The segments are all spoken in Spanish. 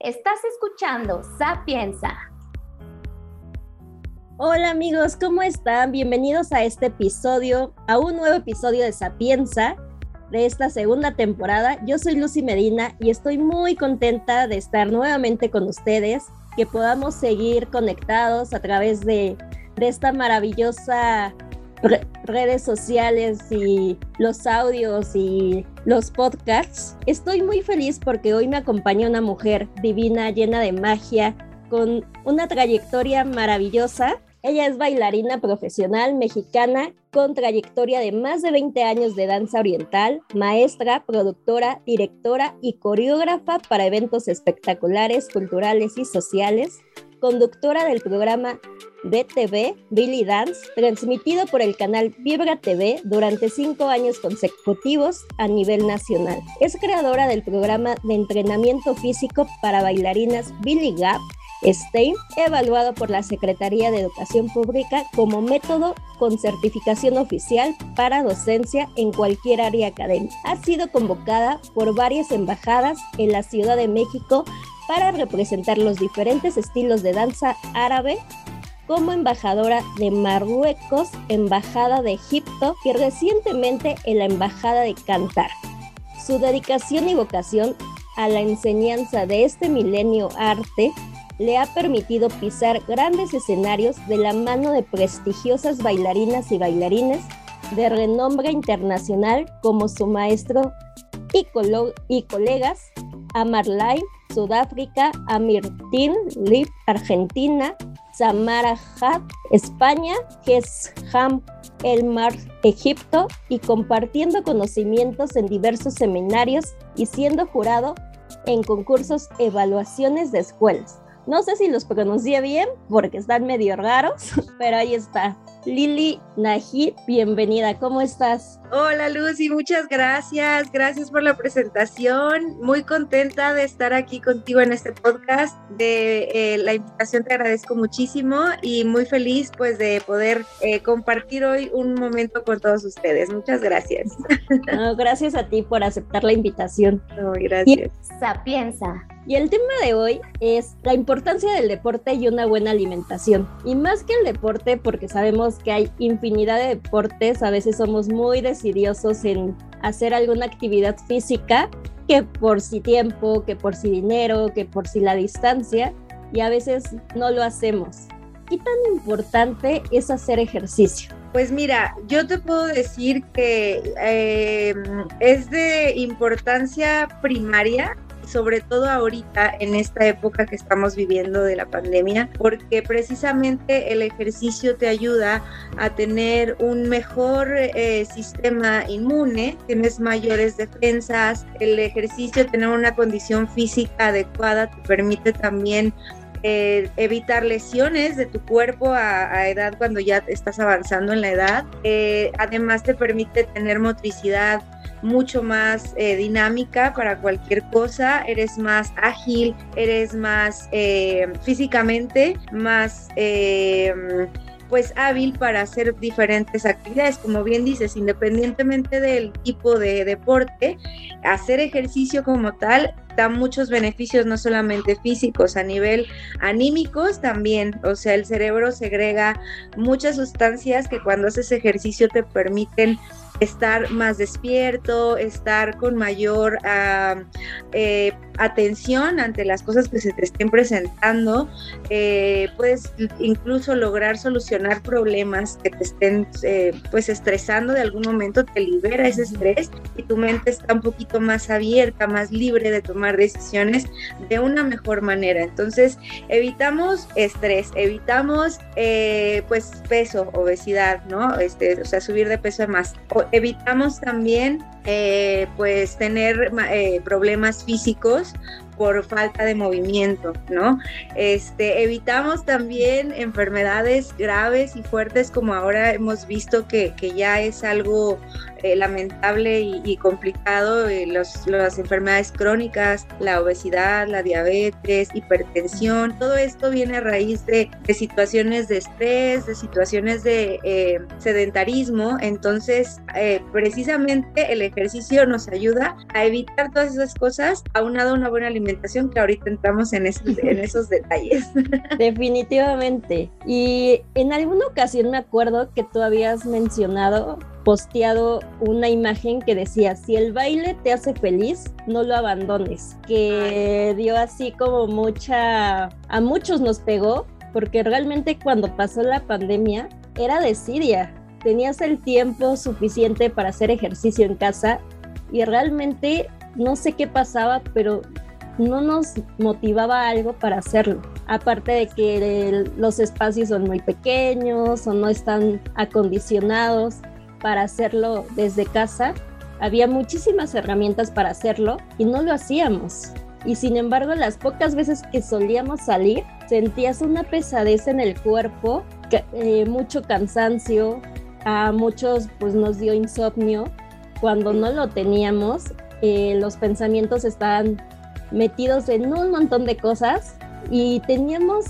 Estás escuchando Sapienza. Hola amigos, ¿cómo están? Bienvenidos a este episodio, a un nuevo episodio de Sapienza de esta segunda temporada. Yo soy Lucy Medina y estoy muy contenta de estar nuevamente con ustedes, que podamos seguir conectados a través de, de esta maravillosa redes sociales y los audios y los podcasts. Estoy muy feliz porque hoy me acompaña una mujer divina, llena de magia, con una trayectoria maravillosa. Ella es bailarina profesional mexicana con trayectoria de más de 20 años de danza oriental, maestra, productora, directora y coreógrafa para eventos espectaculares, culturales y sociales, conductora del programa BTV, Billy Dance, transmitido por el canal Vibra TV durante cinco años consecutivos a nivel nacional. Es creadora del programa de entrenamiento físico para bailarinas Billy Gap, Stein, evaluado por la Secretaría de Educación Pública como método con certificación oficial para docencia en cualquier área académica. Ha sido convocada por varias embajadas en la Ciudad de México para representar los diferentes estilos de danza árabe como embajadora de Marruecos, embajada de Egipto y recientemente en la embajada de Cantar. Su dedicación y vocación a la enseñanza de este milenio arte le ha permitido pisar grandes escenarios de la mano de prestigiosas bailarinas y bailarines de renombre internacional como su maestro y, colegas Amar Lai, Sudáfrica, Amirtin Lip, Argentina, Samara Hat, España, Gesham El Mar, Egipto, y compartiendo conocimientos en diversos seminarios y siendo jurado en concursos evaluaciones de escuelas. No sé si los pronuncié bien porque están medio raros, pero ahí está. Lili Najid, bienvenida, ¿cómo estás? Hola Lucy, muchas gracias, gracias por la presentación, muy contenta de estar aquí contigo en este podcast, de eh, la invitación te agradezco muchísimo y muy feliz pues de poder eh, compartir hoy un momento con todos ustedes, muchas gracias. gracias a ti por aceptar la invitación. gracias. Sapienza, y el tema de hoy es la importancia del deporte y una buena alimentación. Y más que el deporte, porque sabemos que hay infinidad de deportes, a veces somos muy decidiosos en hacer alguna actividad física, que por si tiempo, que por si dinero, que por si la distancia, y a veces no lo hacemos. ¿Qué tan importante es hacer ejercicio? Pues mira, yo te puedo decir que eh, es de importancia primaria sobre todo ahorita en esta época que estamos viviendo de la pandemia, porque precisamente el ejercicio te ayuda a tener un mejor eh, sistema inmune, tienes mayores defensas, el ejercicio, tener una condición física adecuada te permite también eh, evitar lesiones de tu cuerpo a, edad cuando ya estás avanzando en la edad. Eh, además te permite tener motricidad mucho más eh, dinámica para cualquier cosa, eres más ágil, eres más eh, físicamente, más... Eh, pues hábil para hacer diferentes actividades. Como bien dices, independientemente del tipo de deporte, hacer ejercicio como tal da muchos beneficios, no solamente físicos, a nivel anímicos también. O sea, el cerebro segrega muchas sustancias que cuando haces ejercicio te permiten estar más despierto, estar con mayor eh, atención ante las cosas que se te estén presentando, eh, puedes incluso lograr solucionar problemas que te estén eh, pues estresando de algún momento, te libera ese estrés y tu mente está un poquito más abierta, más libre de tomar decisiones de una mejor manera. Entonces, evitamos estrés, evitamos pues peso, obesidad, ¿no? Este, o sea, subir de peso más evitamos también eh, pues tener eh, problemas físicos por falta de movimiento, ¿no? Este, evitamos también enfermedades graves y fuertes como ahora hemos visto que, que ya es algo eh, lamentable y, complicado, eh, las enfermedades crónicas, la obesidad, la diabetes, hipertensión, todo esto viene a raíz de, situaciones de estrés, de situaciones de eh, sedentarismo, entonces precisamente el ejercicio nos ayuda a evitar todas esas cosas, aunado a una buena alimentación alimentación, que ahorita entramos en esos, en esos detalles. Definitivamente. Y en alguna ocasión me acuerdo que tú habías mencionado posteado una imagen que decía, si el baile te hace feliz, no lo abandones, que dio así como mucha, a muchos nos pegó, porque realmente cuando pasó la pandemia era desidia, tenías el tiempo suficiente para hacer ejercicio en casa y realmente no sé qué pasaba, pero no nos motivaba algo para hacerlo. Aparte de que los espacios son muy pequeños o no están acondicionados para hacerlo desde casa, había muchísimas herramientas para hacerlo y no lo hacíamos. Y sin embargo, las pocas veces que solíamos salir, sentías una pesadez en el cuerpo, eh, mucho cansancio, a muchos pues nos dio insomnio. Cuando no lo teníamos, eh, los pensamientos estaban metidos en un montón de cosas y teníamos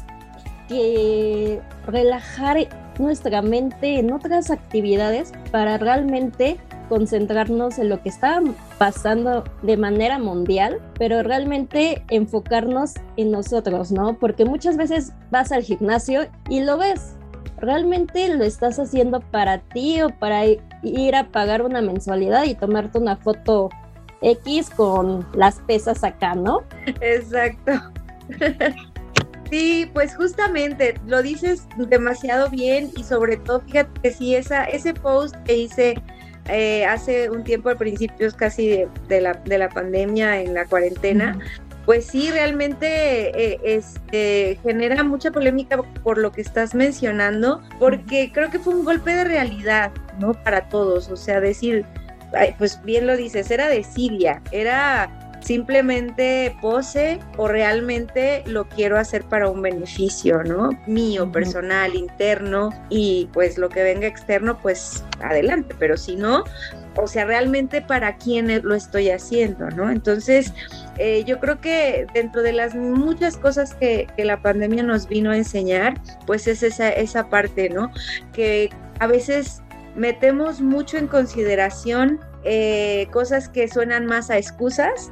que relajar nuestra mente en otras actividades para realmente concentrarnos en lo que está pasando de manera mundial, pero realmente enfocarnos en nosotros, ¿no? Porque muchas veces vas al gimnasio y lo ves, realmente lo estás haciendo para ti o para ir a pagar una mensualidad y tomarte una foto X con las pesas acá, ¿no? Exacto. Sí, pues justamente lo dices demasiado bien y sobre todo, fíjate que sí, esa, ese post que hice eh, hace un tiempo, al principio casi de, la, de la pandemia, en la cuarentena, pues sí, realmente eh, este, genera mucha polémica por lo que estás mencionando, porque creo que fue un golpe de realidad, ¿no? Para todos, o sea, decir, pues bien lo dices, era de Siria, era simplemente pose o realmente lo quiero hacer para un beneficio, ¿no? Mío, personal, interno y pues lo que venga externo, pues adelante, pero si no, o sea, realmente para quién lo estoy haciendo, ¿no? Entonces, eh, yo creo que dentro de las muchas cosas que, la pandemia nos vino a enseñar, pues es esa, esa parte, ¿no? Que a veces metemos mucho en consideración eh, cosas que suenan más a excusas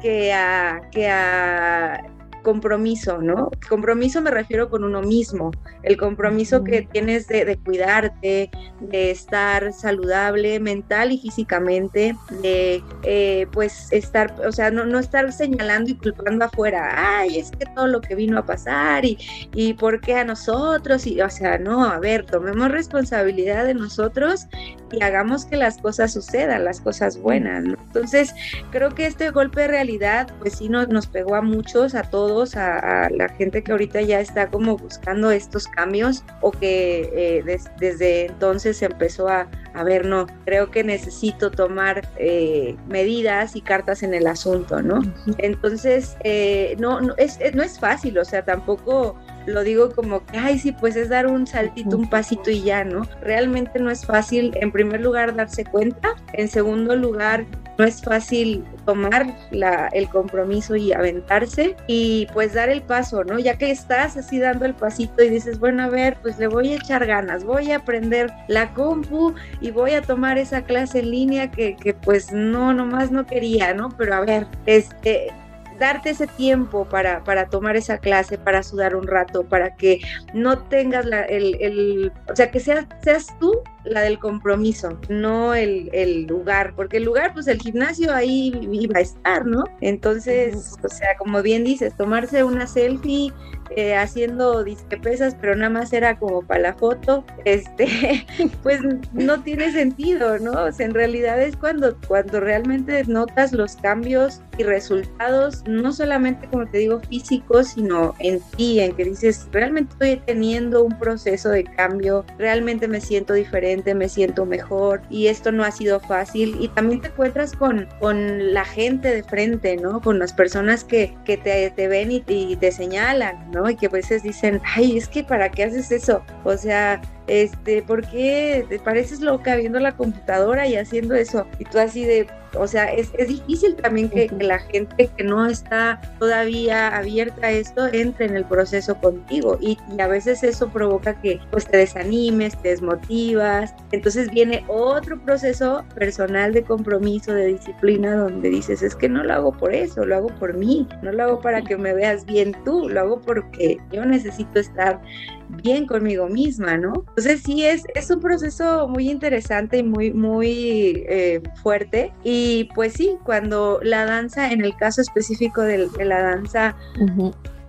que a, que a compromiso, ¿no? Compromiso me refiero con uno mismo, el compromiso que tienes de, cuidarte, de estar saludable mental y físicamente, de eh, pues estar, o sea, no, no, estar señalando y culpando afuera, ay, es que todo lo que vino a pasar y, y por qué a nosotros, y, o sea, no, a ver, tomemos responsabilidad de nosotros y hagamos que las cosas sucedan, las cosas buenas, ¿no? Entonces, creo que este golpe de realidad, pues sí nos, nos pegó a muchos, a todos, a, la gente que ahorita ya está como buscando estos cambios o que eh, desde entonces empezó a, a, ver, no, creo que necesito tomar eh, medidas y cartas en el asunto, ¿no? Entonces, eh, no, no, es, no es fácil, o sea, tampoco lo digo como que, ay, sí, pues es dar un saltito, un pasito y ya, ¿no? Realmente no es fácil, en primer lugar, darse cuenta, en segundo lugar, no es fácil tomar la, el compromiso y aventarse y pues dar el paso, ¿no? Ya que estás así dando el pasito y dices, bueno, a ver, pues le voy a echar ganas, voy a aprender la compu y voy a tomar esa clase en línea que, que pues no, nomás no quería, ¿no? Pero a ver, este, darte ese tiempo para, para tomar esa clase, para sudar un rato, para que no tengas la, el, el, o sea, que seas, seas tú la del compromiso, no el, el, lugar, porque el lugar, pues el gimnasio ahí iba a estar, ¿no? Entonces, o sea, como bien dices, tomarse una selfie eh, haciendo disque pesas, pero nada más era como para la foto, este, pues no tiene sentido, ¿no? O sea, en realidad es cuando, cuando realmente notas los cambios y resultados, no solamente, como te digo, físicos, sino en ti, en que dices, realmente estoy teniendo un proceso de cambio, realmente me siento diferente, me siento mejor y esto no ha sido fácil y también te encuentras con, con la gente de frente, ¿no? Con las personas que, que te, te ven y, y te señalan, ¿no? Y que a veces dicen, ay, es que ¿para qué haces eso? O sea, este, ¿por qué te pareces loca viendo la computadora y haciendo eso? Y tú así de, o sea, es, es difícil también que, que, la gente que no está todavía abierta a esto entre en el proceso contigo. Y, y, a veces eso provoca que pues te desanimes, te desmotivas, entonces viene otro proceso personal de compromiso, de disciplina, donde dices, es que no lo hago por eso, lo hago por mí, no lo hago para que me veas bien tú, lo hago porque yo necesito estar bien conmigo misma, ¿no? Entonces sí, es, es un proceso muy interesante y muy, muy eh, fuerte. Y pues sí, cuando la danza, en el caso específico de, de la danza,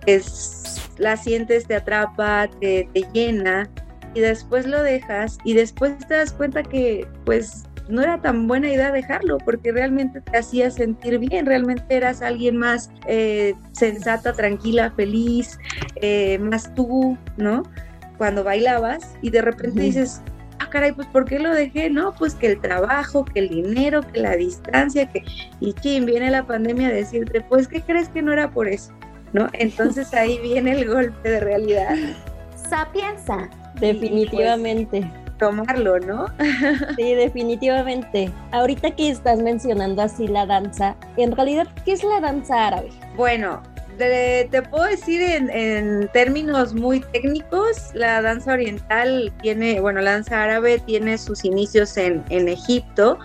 es, la sientes, te atrapa, te, te llena y después lo dejas y después te das cuenta que pues no era tan buena idea dejarlo porque realmente te hacía sentir bien, realmente eras alguien más eh, sensata, tranquila, feliz, eh, más tú, ¿no? Cuando bailabas y de repente uh -huh. dices, ah, caray, pues ¿por qué lo dejé? No, pues que el trabajo, que el dinero, que la distancia, que... Y ching, viene la pandemia a decirte, pues ¿qué crees que no era por eso? ¿No? Entonces ahí viene el golpe de realidad. Sapienza. Definitivamente. Y, pues, tomarlo, ¿no? Sí, definitivamente. Ahorita que estás mencionando así la danza, en realidad, ¿qué es la danza árabe? Bueno, te, te puedo decir en, en, términos muy técnicos, la danza oriental tiene, bueno, la danza árabe tiene sus inicios en, en Egipto,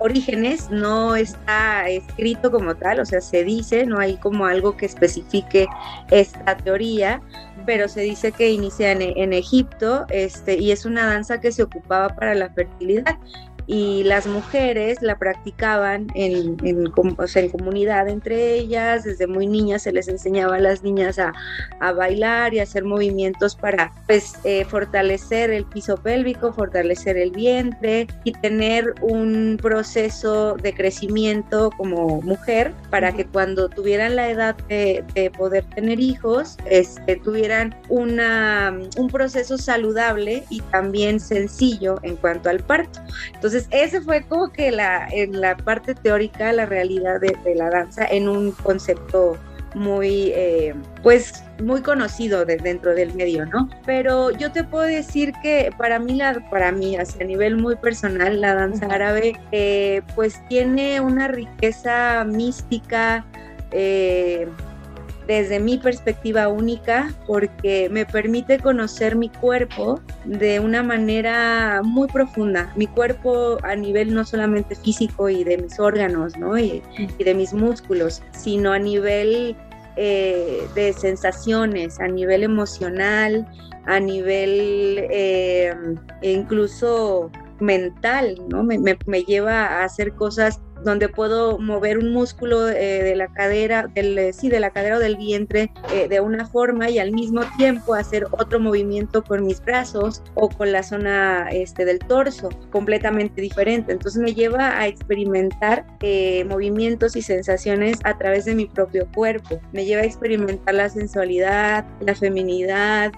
orígenes, no está escrito como tal, o sea, se dice, no hay como algo que especifique esta teoría, pero se dice que inicia en, en, Egipto este, y es una danza que se ocupaba para la fertilidad y las mujeres la practicaban en, en, o sea, en, comunidad entre ellas, desde muy niñas se les enseñaba a las niñas a, a bailar y a hacer movimientos para pues, eh, fortalecer el piso pélvico, fortalecer el vientre y tener un proceso de crecimiento como mujer para que cuando tuvieran la edad de, de poder tener hijos, este, tuvieran una, un proceso saludable y también sencillo en cuanto al parto. Entonces, entonces, ese fue como que la, en la parte teórica, la realidad de, de la danza en un concepto muy, eh, pues, muy conocido de dentro del medio, ¿no? Pero yo te puedo decir que para mí, la, para mí, a nivel muy personal, la danza árabe, eh, pues, tiene una riqueza mística, eh, desde mi perspectiva única porque me permite conocer mi cuerpo de una manera muy profunda. Mi cuerpo a nivel no solamente físico y de mis órganos ¿no? y, de mis músculos, sino a nivel eh, de sensaciones, a nivel emocional, a nivel eh, incluso mental, ¿no? Me, lleva a hacer cosas donde puedo mover un músculo eh, de la cadera, del, sí, de la cadera o del vientre eh, de una forma y al mismo tiempo hacer otro movimiento con mis brazos o con la zona este, del torso, completamente diferente. Entonces me lleva a experimentar eh, movimientos y sensaciones a través de mi propio cuerpo. Me lleva a experimentar la sensualidad, la feminidad,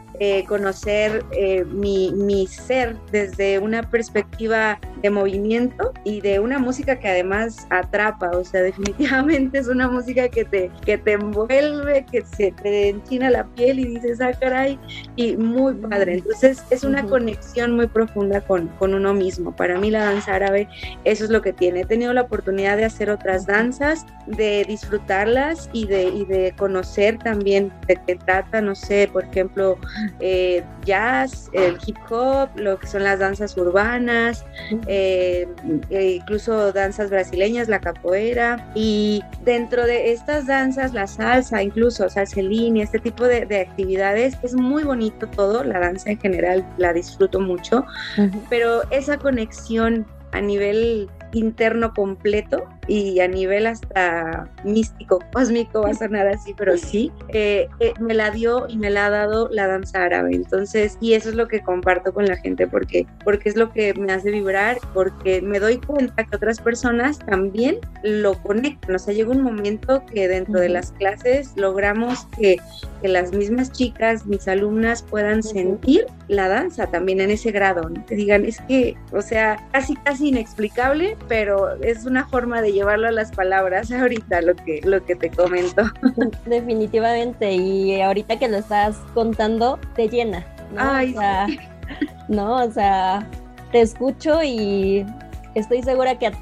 conocer mi, mi ser desde una perspectiva de movimiento y de una música que además atrapa, o sea, definitivamente es una música que te, que te envuelve, que se te enchina la piel y dices, ah, caray, y muy padre. Entonces es una uh -huh. conexión muy profunda con, con uno mismo. Para mí la danza árabe, eso es lo que tiene. He tenido la oportunidad de hacer otras danzas, de disfrutarlas y de, y de conocer también de qué trata, no sé, por ejemplo, eh, jazz, el hip hop, lo que son las danzas urbanas, eh, incluso danzas brasileñas, la capoeira, y dentro de estas danzas, la salsa, incluso salsa en línea, este tipo de, de actividades, es muy bonito todo, la danza en general la disfruto mucho, uh -huh. pero esa conexión a nivel interno completo y a nivel hasta místico, cósmico, va a sonar así, pero sí, eh, eh, me la dio y me la ha dado la danza árabe. Entonces, y eso es lo que comparto con la gente porque, porque es lo que me hace vibrar, porque me doy cuenta que otras personas también lo conectan. O sea, llega un momento que dentro de las clases logramos que, que, las mismas chicas, mis alumnas, puedan sentir la danza también en ese grado. ¿no? Te digan, es que, o sea, casi, casi inexplicable, pero es una forma de llevarlo a las palabras ahorita lo que, lo que te comento. Definitivamente, y ahorita que lo estás contando, te llena. ¿no? Ay, o sea, no, o sea, te escucho y estoy segura que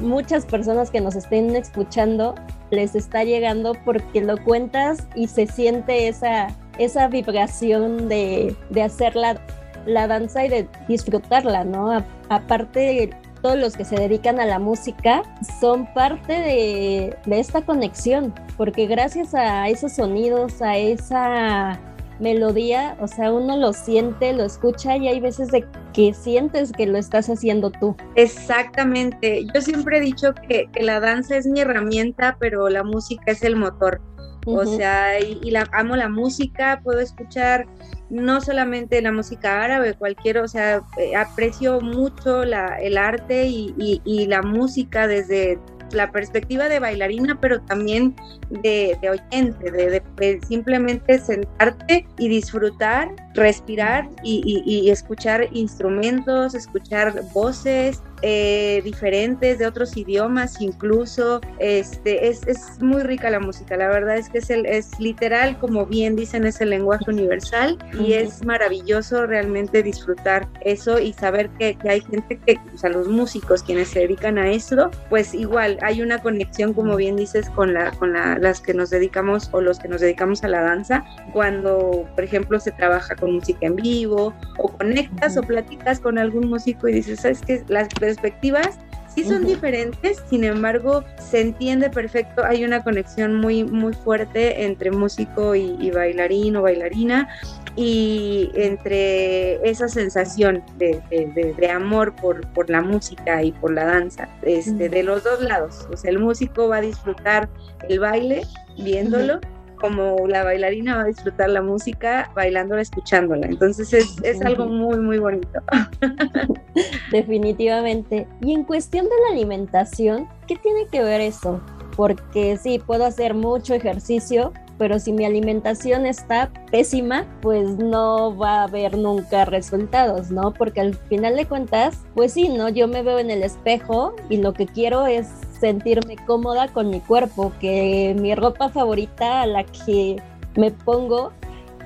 muchas personas que nos estén escuchando les está llegando porque lo cuentas y se siente esa, esa vibración de, de hacer la, la, danza y de disfrutarla, ¿no? aparte, todos los que se dedican a la música son parte de, de esta conexión, porque gracias a esos sonidos, a esa melodía, o sea, uno lo siente, lo escucha y hay veces de que sientes que lo estás haciendo tú. Exactamente. Yo siempre he dicho que, la danza es mi herramienta, pero la música es el motor. O sea, y, la, amo la música, puedo escuchar no solamente la música árabe, cualquier, o sea, eh, aprecio mucho la, el arte y, y, la música desde la perspectiva de bailarina, pero también de, oyente, de, simplemente sentarte y disfrutar, respirar y escuchar instrumentos, escuchar voces, eh, diferentes de otros idiomas incluso. Este, es, es, muy rica la música, la verdad es que es, el, es literal, como bien dicen, es el lenguaje universal y es maravilloso realmente disfrutar eso y saber que, que, hay gente que, o sea, los músicos quienes se dedican a eso, pues igual hay una conexión, como bien dices, con, la, con la, las que nos dedicamos o los que nos dedicamos a la danza, cuando, por ejemplo, se trabaja con música en vivo o conectas o platicas con algún músico y dices, ¿sabes qué? Las perspectivas sí son diferentes, sin embargo, se entiende perfecto, hay una conexión muy, muy fuerte entre músico y, bailarín o bailarina y entre esa sensación de, amor por, por, la música y por la danza, este, de los dos lados. O sea, el músico va a disfrutar el baile viéndolo como la bailarina va a disfrutar la música bailándola, escuchándola. Entonces es, es algo muy, muy bonito. Definitivamente. Y en cuestión de la alimentación, ¿qué tiene que ver eso? Porque sí, puedo hacer mucho ejercicio, pero si mi alimentación está pésima, pues no va a haber nunca resultados, ¿no? Porque al final de cuentas, pues sí, ¿no? Yo me veo en el espejo y lo que quiero es sentirme cómoda con mi cuerpo, que mi ropa favorita a la que me pongo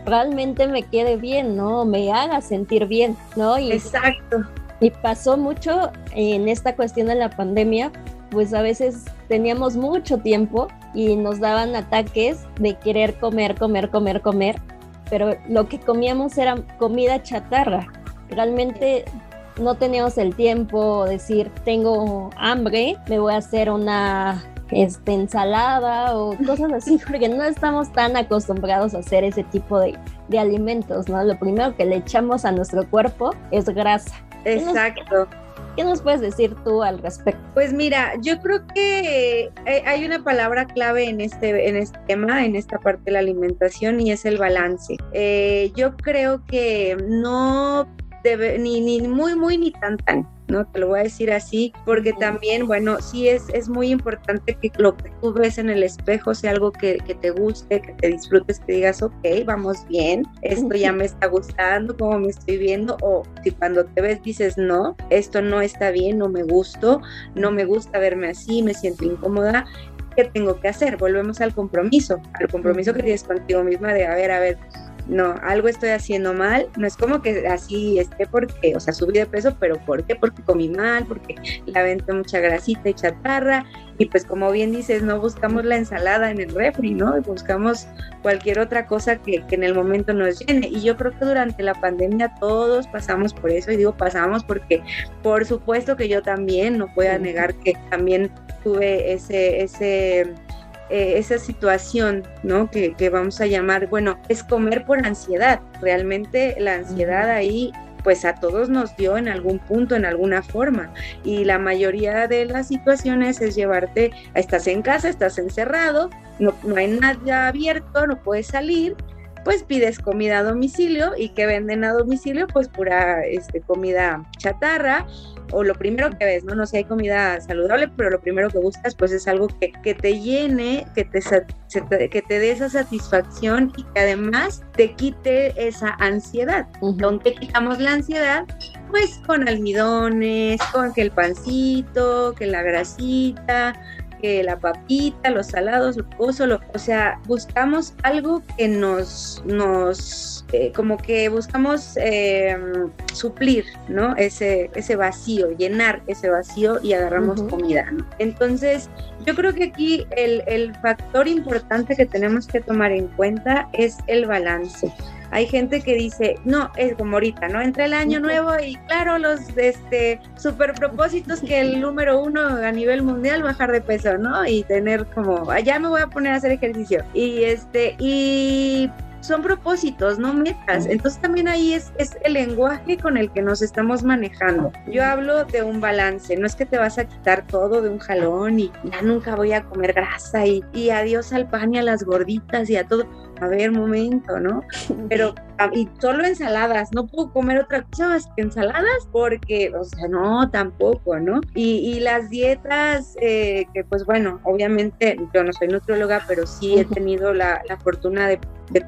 realmente me quede bien, ¿no? Me haga sentir bien, ¿no? Y, Exacto. Y pasó mucho en esta cuestión de la pandemia, pues a veces teníamos mucho tiempo y nos daban ataques de querer comer, comer, comer, comer, pero lo que comíamos era comida chatarra. Realmente no teníamos el tiempo de decir, tengo hambre, me voy a hacer una este, ensalada o cosas así, porque no estamos tan acostumbrados a hacer ese tipo de, de alimentos, ¿no? Lo primero que le echamos a nuestro cuerpo es grasa. Exacto. ¿Qué nos puedes decir tú al respecto? Pues mira, yo creo que hay una palabra clave en este, en este tema, en esta parte de la alimentación, y es el balance. Eh, yo creo que no ni, ni muy, muy, ni tan, tan. ¿no? Te lo voy a decir así, porque también, bueno, sí es, es muy importante que lo que tú ves en el espejo sea algo que, que te guste, que te disfrutes, que digas, ok, vamos bien, esto ya me está gustando, cómo me estoy viendo, o si cuando te ves dices, no, esto no está bien, no me gusto, no me gusta verme así, me siento incómoda, ¿qué tengo que hacer? Volvemos al compromiso, al compromiso que tienes contigo misma de, a ver, a ver, no, algo estoy haciendo mal, no es como que así esté porque, o sea, subí de peso, pero ¿por qué? Porque comí mal, porque la aventé mucha grasita y chatarra, y pues como bien dices, no buscamos la ensalada en el refri, ¿no? Buscamos cualquier otra cosa que, que en el momento nos llene, y yo creo que durante la pandemia todos pasamos por eso, y digo pasamos porque por supuesto que yo también, no puedo negar que también tuve ese, ese eh, esa situación, ¿no? Que, vamos a llamar, bueno, es comer por ansiedad. Realmente la ansiedad ahí pues a todos nos dio en algún punto, en alguna forma. Y la mayoría de las situaciones es llevarte, estás en casa, estás encerrado, no, no hay nada abierto, no puedes salir, pues pides comida a domicilio y que venden a domicilio, pues pura este, comida chatarra o lo primero que ves, ¿no? No sé, hay comida saludable, pero lo primero que buscas pues es algo que, que te llene, que te, que te dé esa satisfacción y que además te quite esa ansiedad. ¿Con qué quitamos la ansiedad? Pues con almidones, con que el pancito, que la grasita, que la papita, los salados, lo o sea, buscamos algo que nos, nos, eh, como que buscamos em, suplir, ¿no? Ese, ese vacío, llenar ese vacío y agarramos comida, ¿no? Entonces, yo creo que aquí el, el factor importante que tenemos que tomar en cuenta es el balance. Hay gente que dice, no, es como ahorita, ¿no? Entra el año nuevo y claro, los este, super propósitos que el número uno a nivel mundial, bajar de peso, ¿no? Y tener como, allá me voy a poner a hacer ejercicio. Y este, y son propósitos, no metas. Entonces también ahí es, es, el lenguaje con el que nos estamos manejando. Yo hablo de un balance, no es que te vas a quitar todo de un jalón y ya nunca voy a comer grasa y, y adiós al pan y a las gorditas y a todo a ver, momento, ¿no? Pero, y solo ensaladas, no puedo comer otra cosa más que ensaladas porque, o sea, no, tampoco, ¿no? Y, las dietas, eh, que pues bueno, obviamente yo no soy nutrióloga, pero sí he tenido la, fortuna de,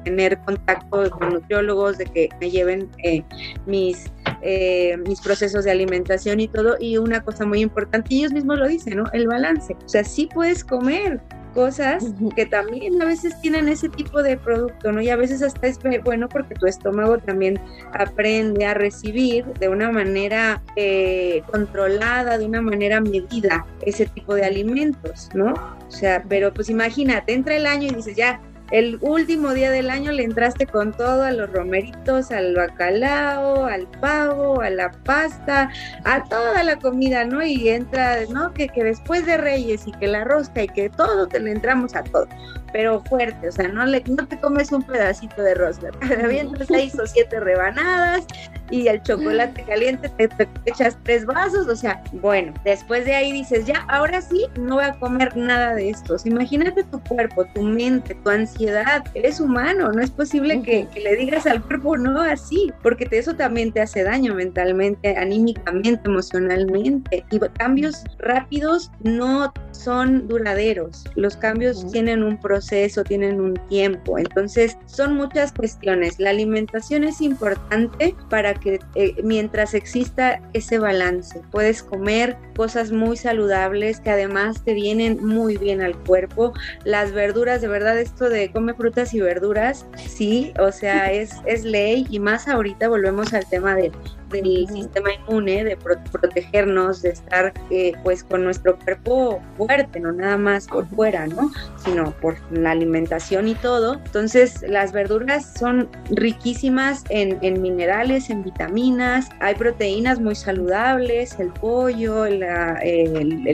tener contacto con nutriólogos, de que me lleven eh, mis, eh, mis procesos de alimentación y todo. Y una cosa muy importante, ellos mismos lo dicen, ¿no? El balance. O sea, sí puedes comer, cosas que también a veces tienen ese tipo de producto, ¿no? Y a veces hasta es bueno porque tu estómago también aprende a recibir de una manera eh, controlada, de una manera medida ese tipo de alimentos, ¿no? O sea, pero pues imagínate, entra el año y dices, ya, el último día del año le entraste con todo a los romeritos, al bacalao, al pavo, a la pasta, a toda la comida, ¿no? Y entra, ¿no? Que, que después de Reyes y que la rosca y que todo, te le entramos a todo pero fuerte, o sea, no, le, no te comes un pedacito de rosca, te avientas seis o siete rebanadas y el chocolate caliente te, echas tres vasos, o sea, bueno, después de ahí dices, ya, ahora sí, no voy a comer nada de esto. imagínate tu cuerpo, tu mente, tu ansiedad, eres humano, no es posible que, que le digas al cuerpo no así, porque eso también te hace daño mentalmente, anímicamente, emocionalmente. Y cambios rápidos no son duraderos, los cambios tienen un proceso proceso, tienen un tiempo. Entonces, son muchas cuestiones. La alimentación es importante para que eh, mientras exista ese balance, puedes comer cosas muy saludables que además te vienen muy bien al cuerpo. Las verduras, de verdad, esto de come frutas y verduras, sí, o sea, es, es ley y más ahorita volvemos al tema de del sistema inmune, de protegernos, de estar eh, pues con nuestro cuerpo fuerte, no nada más por fuera, ¿no? Sino por la alimentación y todo. Entonces las verduras son riquísimas en, minerales, en vitaminas, hay proteínas muy saludables, el pollo, el,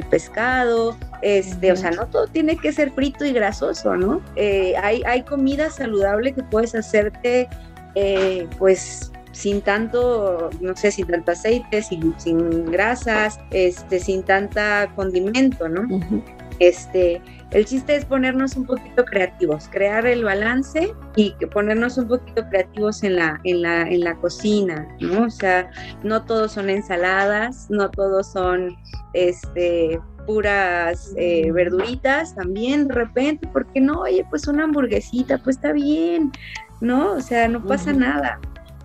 pescado, este, o sea, no todo tiene que ser frito y grasoso, ¿no? Eh, hay, hay comida saludable que puedes hacerte, eh, pues, sin tanto, no sé, sin tanto aceite, sin, sin grasas, este, sin tanta condimento, ¿no? Este, el chiste es ponernos un poquito creativos, crear el balance y ponernos un poquito creativos en la, en la, en la cocina, ¿no? O sea, no todos son ensaladas, no todos son este puras eh, verduritas también de repente, porque no, oye, pues una hamburguesita, pues está bien, ¿no? O sea, no pasa nada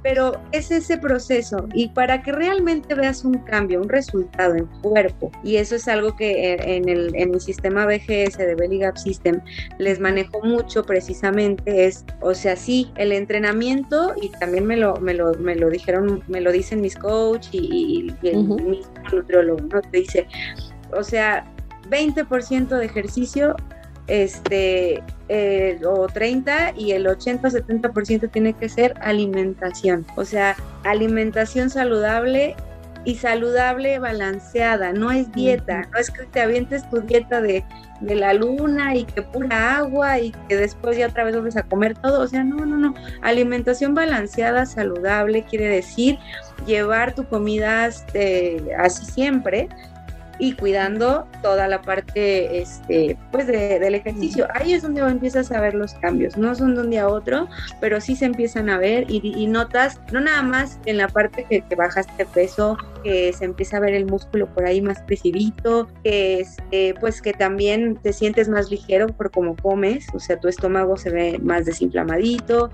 pero es ese proceso y para que realmente veas un cambio, un resultado en tu cuerpo, y eso es algo que en, el, en mi sistema BGS de Belly Gap System les manejo mucho precisamente es, o sea, sí, el entrenamiento y también me lo, me lo, me lo dijeron, me lo dicen mis coach y, el mismo nutriólogo, ¿no? Te dice, o sea, 20% de ejercicio este, eh, o 30 y el 80-70% tiene que ser alimentación. O sea, alimentación saludable y saludable balanceada, no es dieta, no es que te avientes tu dieta de, de, la luna y que pura agua y que después ya otra vez vuelves a comer todo, o sea, no, no, no, alimentación balanceada, saludable, quiere decir llevar tu comida este, así siempre, y cuidando toda la parte este, pues del ejercicio. Ahí es donde empiezas a ver los cambios, no son de un día a otro, pero sí se empiezan a ver y, notas, no nada más en la parte que, que, bajaste peso, que se empieza a ver el músculo por ahí más crecidito, que este, pues que también te sientes más ligero por cómo comes, o sea, tu estómago se ve más desinflamadito,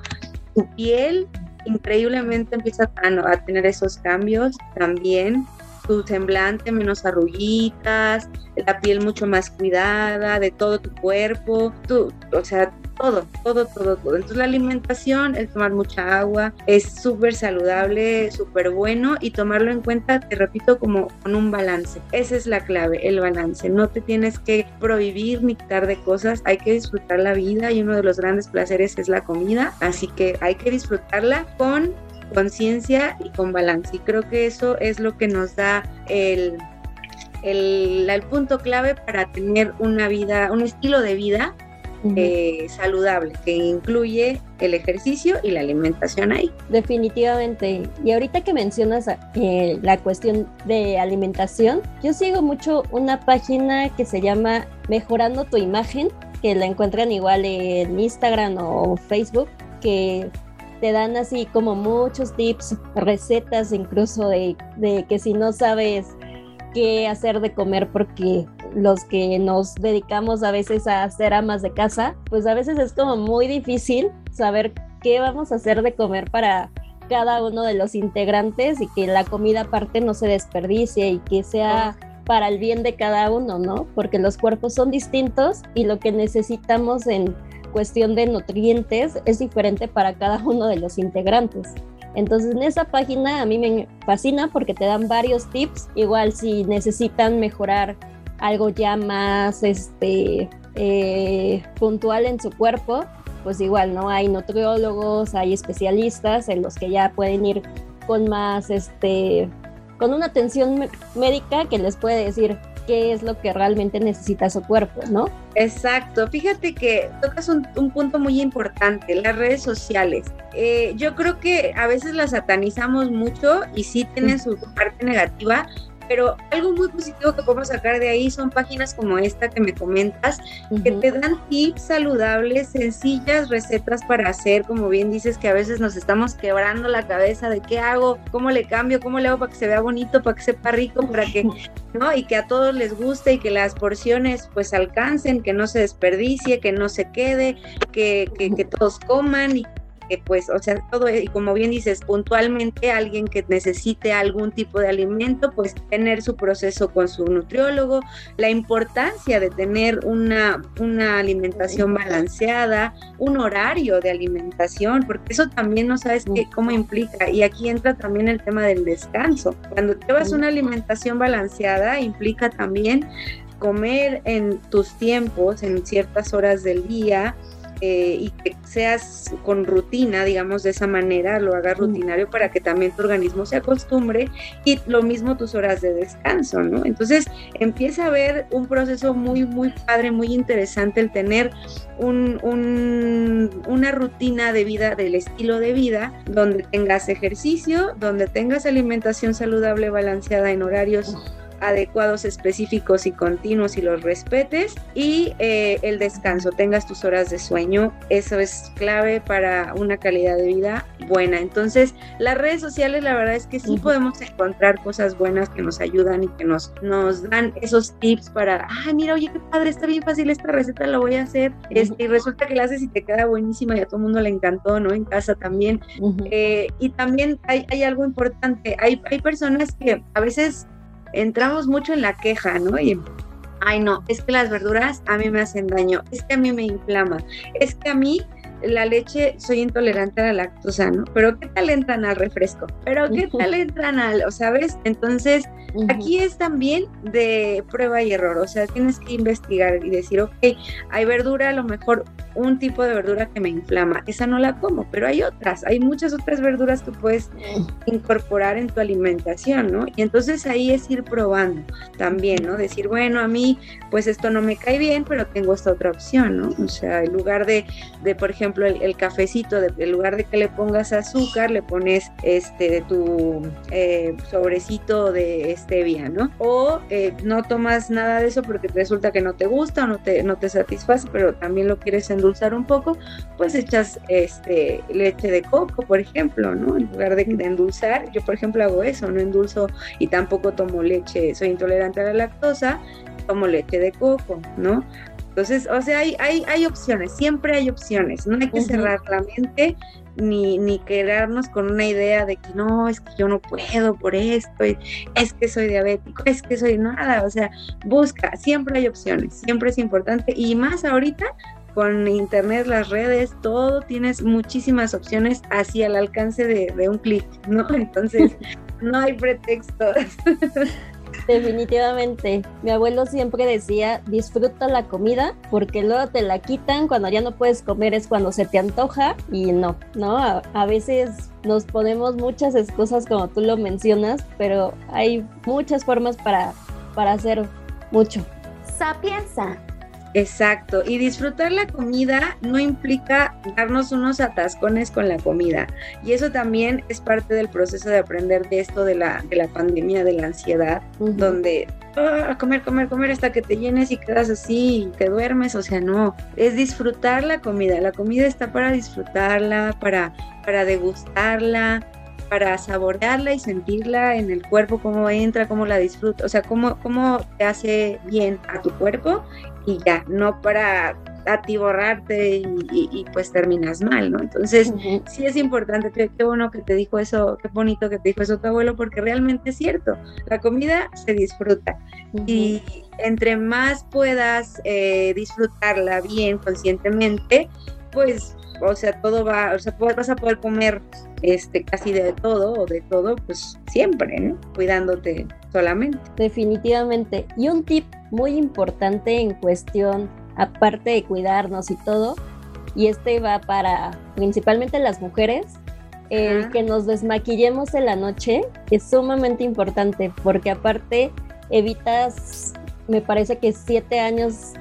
tu piel increíblemente empieza a, a tener esos cambios también tu semblante menos arruguitas, la piel mucho más cuidada de todo tu cuerpo, tú, o sea, todo, todo, todo, todo. Entonces la alimentación, el tomar mucha agua, es súper saludable, súper bueno y tomarlo en cuenta, te repito, como con un balance. Esa es la clave, el balance. No te tienes que prohibir ni quitar de cosas, hay que disfrutar la vida y uno de los grandes placeres es la comida, así que hay que disfrutarla con conciencia y con balance. Y creo que eso es lo que nos da el, el, el punto clave para tener una vida, un estilo de vida eh, saludable, que incluye el ejercicio y la alimentación ahí. Definitivamente. Y ahorita que mencionas eh, la cuestión de alimentación, yo sigo mucho una página que se llama Mejorando tu imagen, que la encuentran igual en Instagram o Facebook, que te dan así como muchos tips, recetas incluso de, de que si no sabes qué hacer de comer porque los que nos dedicamos a veces a hacer amas de casa, pues a veces es como muy difícil saber qué vamos a hacer de comer para cada uno de los integrantes y que la comida aparte no se desperdicie y que sea para el bien de cada uno, ¿no? Porque los cuerpos son distintos y lo que necesitamos en cuestión de nutrientes es diferente para cada uno de los integrantes. Entonces en esa página a mí me fascina porque te dan varios tips, igual si necesitan mejorar algo ya más este, eh, puntual en su cuerpo, pues igual, ¿no? Hay nutriólogos, hay especialistas en los que ya pueden ir con más, este, con una atención médica que les puede decir qué es lo que realmente necesita su cuerpo, ¿no? Exacto. Fíjate que tocas un, punto muy importante, las redes sociales. Eh, yo creo que a veces las satanizamos mucho y sí tienen su parte negativa, pero algo muy positivo que podemos sacar de ahí son páginas como esta que me comentas, que te dan tips saludables, sencillas, recetas para hacer, como bien dices, que a veces nos estamos quebrando la cabeza de qué hago, cómo le cambio, cómo le hago para que se vea bonito, para que sepa rico, para que, ¿no? Y que a todos les guste y que las porciones pues alcancen, que no se desperdicie, que no se quede, que, que, que todos coman y que pues, o sea, todo, y como bien dices, puntualmente alguien que necesite algún tipo de alimento, pues tener su proceso con su nutriólogo, la importancia de tener una, una alimentación balanceada, un horario de alimentación, porque eso también no sabes qué, cómo implica, y aquí entra también el tema del descanso. Cuando llevas una alimentación balanceada, implica también comer en tus tiempos, en ciertas horas del día, eh, y que seas con rutina, digamos de esa manera, lo hagas rutinario para que también tu organismo se acostumbre y lo mismo tus horas de descanso, ¿no? Entonces empieza a haber un proceso muy, muy padre, muy interesante el tener un, una rutina de vida, del estilo de vida, donde tengas ejercicio, donde tengas alimentación saludable balanceada en horarios adecuados, específicos y continuos y los respetes. Y eh, el descanso, tengas tus horas de sueño, eso es clave para una calidad de vida buena. Entonces, las redes sociales, la verdad es que sí podemos encontrar cosas buenas que nos ayudan y que nos, nos dan esos tips para, ah, mira, oye, qué padre, está bien fácil esta receta, la voy a hacer. Este, y resulta que la haces y te queda buenísima y a todo el mundo le encantó, ¿no? En casa también. Eh, y también hay, hay algo importante, hay, hay personas que a veces entramos mucho en la queja, ¿no? Y, ay, no, es que las verduras a mí me hacen daño, es que a mí me inflama, es que a mí la leche, soy intolerante a la lactosa, ¿no? Pero ¿qué tal entran al refresco? Pero ¿qué tal entran al, o sabes? Entonces, aquí es también de prueba y error, o sea, tienes que investigar y decir, ok, hay verdura, a lo mejor un tipo de verdura que me inflama, esa no la como, pero hay otras, hay muchas otras verduras que puedes incorporar en tu alimentación, ¿no? Y entonces ahí es ir probando también, ¿no? Decir, bueno, a mí, pues esto no me cae bien, pero tengo esta otra opción, ¿no? O sea, en lugar de, de por ejemplo, el, cafecito, en lugar de que le pongas azúcar, le pones este tu eh, sobrecito de stevia, ¿no? O eh, no tomas nada de eso porque resulta que no te gusta o no te, no te satisface, pero también lo quieres endulzar un poco, pues echas este, leche de coco, por ejemplo, ¿no? En lugar de, de endulzar, yo por ejemplo hago eso, no endulzo y tampoco tomo leche, soy intolerante a la lactosa, tomo leche de coco, ¿no? Entonces, o sea, hay, hay, hay opciones, siempre hay opciones, no hay que cerrar la mente ni, ni quedarnos con una idea de que no, es que yo no puedo por esto, es que soy diabético, es que soy nada, o sea, busca, siempre hay opciones, siempre es importante. Y más ahorita con internet, las redes, todo tienes muchísimas opciones así al alcance de, de un clic, ¿no? Entonces, no hay pretextos. Definitivamente. Mi abuelo siempre decía, disfruta la comida porque luego te la quitan cuando ya no puedes comer es cuando se te antoja y no, ¿no? A, veces nos ponemos muchas excusas como tú lo mencionas, pero hay muchas formas para, para hacer mucho. Sapienza. Exacto, y disfrutar la comida no implica darnos unos atascones con la comida. Y eso también es parte del proceso de aprender de esto de la, de la pandemia, de la ansiedad, donde ah, comer, comer, comer hasta que te llenes y quedas así y te duermes. O sea, no, es disfrutar la comida. La comida está para disfrutarla, para, para degustarla, para saborearla y sentirla en el cuerpo, cómo entra, cómo la disfruta, o sea, cómo, cómo te hace bien a tu cuerpo y ya, no para atiborrarte y, y, pues terminas mal, ¿no? Entonces, sí es importante, qué, qué bueno que te dijo eso, qué bonito que te dijo eso tu abuelo, porque realmente es cierto, la comida se disfruta y entre más puedas eh, disfrutarla bien, conscientemente, pues, o sea, todo va, o sea, vas a poder comer este, casi de todo o de todo, pues siempre, ¿no? Cuidándote solamente. Definitivamente. Y un tip muy importante en cuestión, aparte de cuidarnos y todo, y este va para principalmente las mujeres, el que nos desmaquillemos en la noche es sumamente importante porque aparte evitas, me parece que siete años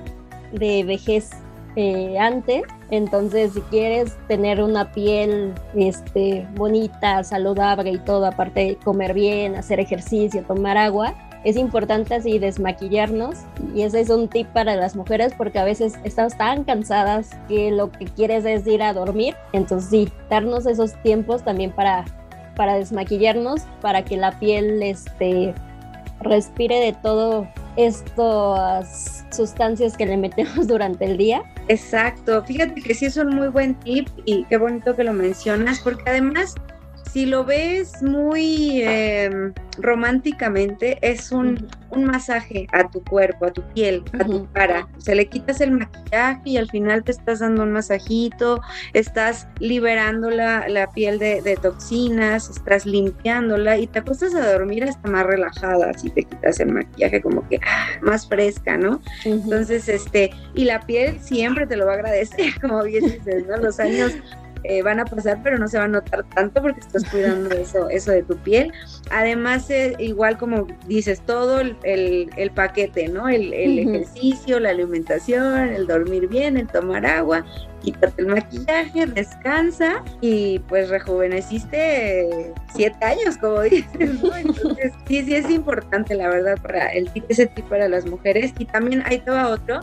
de vejez eh, antes. Entonces, si quieres tener una piel este, bonita, saludable y todo, aparte de comer bien, hacer ejercicio, tomar agua, es importante así desmaquillarnos y ese es un tip para las mujeres porque a veces estamos tan cansadas que lo que quieres es ir a dormir. Entonces, sí, darnos esos tiempos también para, para desmaquillarnos, para que la piel este, respire de todo estas sustancias que le metemos durante el día. Exacto, fíjate que sí es un muy buen tip y qué bonito que lo mencionas, porque además si lo ves muy em, románticamente, es un, masaje a tu cuerpo, a tu piel, a tu cara. O sea, le quitas el maquillaje y al final te estás dando un masajito, estás liberando la, piel de, toxinas, estás limpiándola y te acuestas a dormir hasta más relajada si te quitas el maquillaje, como que ah, más fresca, ¿no? Entonces, este, y la piel siempre te lo va a agradecer, como bien dices, ¿no? Los años eh, van a pasar, pero no se va a notar tanto porque estás cuidando eso, eso de tu piel. Además, eh, igual como dices, todo el, el, paquete, ¿no? El, el ejercicio, la alimentación, el dormir bien, el tomar agua quítate el maquillaje, descansa y pues rejuveneciste siete años, como dices, ¿no? Entonces, sí, sí es importante, la verdad, para el ese tipo para las mujeres. Y también hay todo otro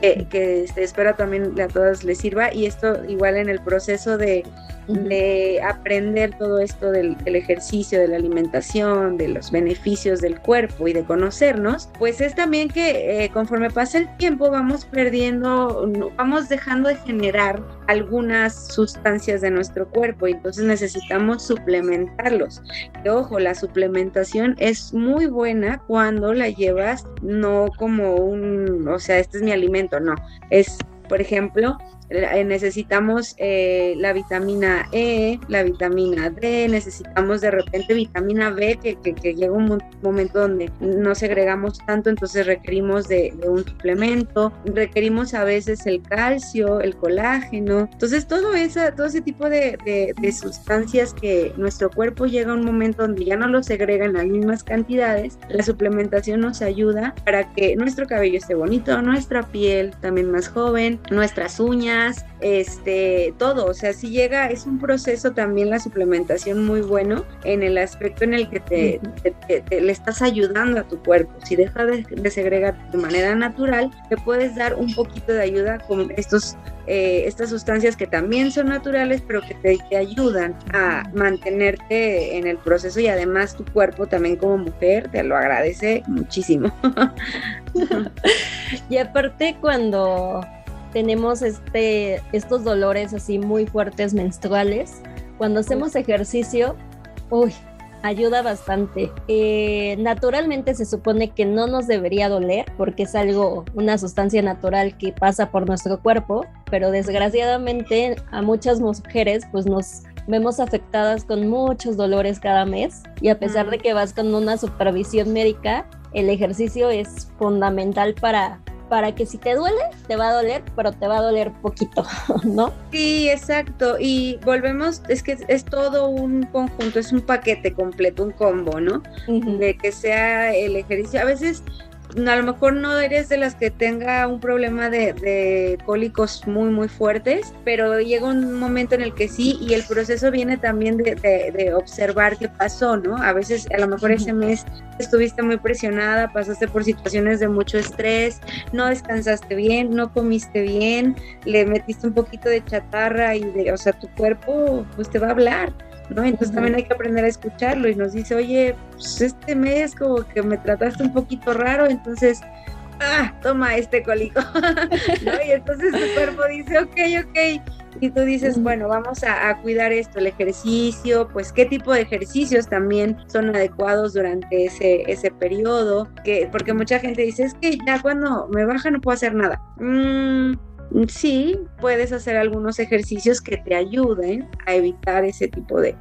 que, este, espero también a todas les sirva y esto igual en el proceso de de aprender todo esto del, ejercicio, de la alimentación, de los beneficios del cuerpo y de conocernos, pues es también que eh, conforme pasa el tiempo vamos perdiendo, vamos dejando de generar algunas sustancias de nuestro cuerpo y entonces necesitamos suplementarlos. Y ojo, la suplementación es muy buena cuando la llevas no como un, o sea, este es mi alimento, no, es, por ejemplo, necesitamos eh, la vitamina E, la vitamina D, necesitamos de repente vitamina B, que, que, llega un momento donde no segregamos tanto, entonces requerimos de, un suplemento, requerimos a veces el calcio, el colágeno, entonces todo, esa, todo ese tipo de, de, sustancias que nuestro cuerpo llega a un momento donde ya no lo segrega en las mismas cantidades, la suplementación nos ayuda para que nuestro cabello esté bonito, nuestra piel también más joven, nuestras uñas, vitaminas, este, todo, o sea, si llega, es un proceso también la suplementación muy bueno en el aspecto en el que te, le estás ayudando a tu cuerpo. Si deja de, de segregar de manera natural, te puedes dar un poquito de ayuda con estos eh, estas sustancias que también son naturales, pero que te, te, ayudan a mantenerte en el proceso y además tu cuerpo también como mujer te lo agradece muchísimo. y aparte cuando tenemos este, estos dolores así muy fuertes menstruales, cuando hacemos ejercicio, uy, ayuda bastante. Eh, naturalmente se supone que no nos debería doler porque es algo, una sustancia natural que pasa por nuestro cuerpo, pero desgraciadamente a muchas mujeres pues nos vemos afectadas con muchos dolores cada mes. Y a pesar de que vas con una supervisión médica, el ejercicio es fundamental para para que si te duele, te va a doler, pero te va a doler poquito, ¿no? Sí, exacto. Y volvemos, es que es todo un conjunto, es un paquete completo, un combo, ¿no? De que sea el ejercicio. A veces a lo mejor no eres de las que tenga un problema de, cólicos muy, muy fuertes, pero llega un momento en el que sí, y el proceso viene también de, observar qué pasó, ¿no? A veces, a lo mejor ese mes estuviste muy presionada, pasaste por situaciones de mucho estrés, no descansaste bien, no comiste bien, le metiste un poquito de chatarra y de, o sea, tu cuerpo pues te va a hablar. ¿No? Entonces también hay que aprender a escucharlo y nos dice, oye, pues este mes como que me trataste un poquito raro, entonces, ah, toma este cólico, ¿no? Y entonces tu cuerpo dice, ok, ok, y tú dices, bueno, vamos a, cuidar esto, el ejercicio, pues qué tipo de ejercicios también son adecuados durante ese, ese periodo, que, porque mucha gente dice, es que ya cuando me baja no puedo hacer nada. Mm, sí puedes hacer algunos ejercicios que te ayuden a evitar ese tipo de,